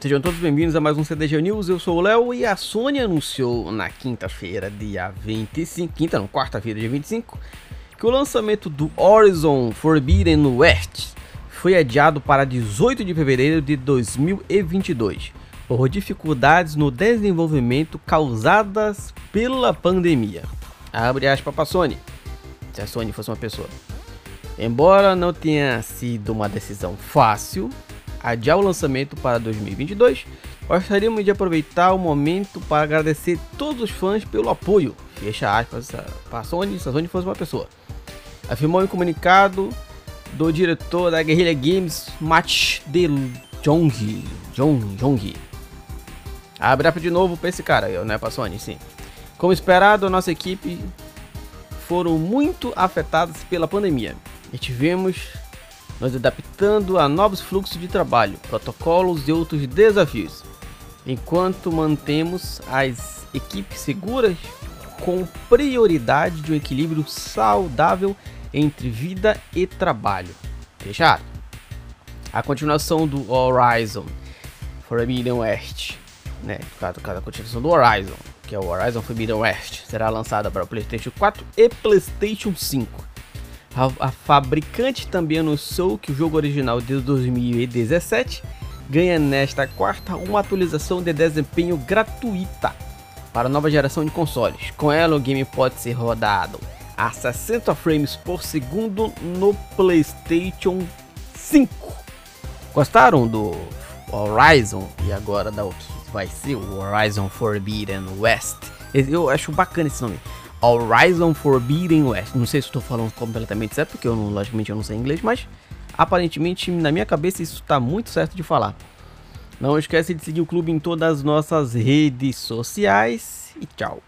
Sejam todos bem-vindos a mais um CDG News, eu sou o Léo e a Sony anunciou na quinta-feira, dia 25, quinta não, quarta-feira, dia 25, que o lançamento do Horizon Forbidden West foi adiado para 18 de fevereiro de 2022, por dificuldades no desenvolvimento causadas pela pandemia. Abre aspas para Sony, se a Sony fosse uma pessoa. Embora não tenha sido uma decisão fácil, adiar o lançamento para 2022, gostaríamos de aproveitar o momento para agradecer todos os fãs pelo apoio. Fecha aspas para a Sony, se a Sony fosse uma pessoa. Afirmou em comunicado do diretor da Guerrilla Games, Matt De Jong. Jong, Jong. Abre de novo para esse cara, não é para Sony, sim. Como esperado, a nossa equipe foram muito afetadas pela pandemia e tivemos nos adaptando a novos fluxos de trabalho, protocolos e outros desafios, enquanto mantemos as equipes seguras com prioridade de um equilíbrio saudável entre vida e trabalho. Fechado? A continuação do Horizon Forbidden West, né? A continuação do Horizon, que é o Horizon Forbidden West, será lançada para o PlayStation 4 e PlayStation 5 a, a fabricante também anunciou que o jogo original de 2017 ganha nesta quarta uma atualização de desempenho gratuita para a nova geração de consoles. Com ela, o game pode ser rodado a 60 frames por segundo no PlayStation 5. Gostaram do Horizon e agora da o que vai ser o Horizon Forbidden West? Eu acho bacana esse nome. Horizon Forbidden West. Não sei se estou falando completamente certo, porque eu não, logicamente eu não sei inglês, mas aparentemente na minha cabeça isso está muito certo de falar. Não esquece de seguir o clube em todas as nossas redes sociais e tchau.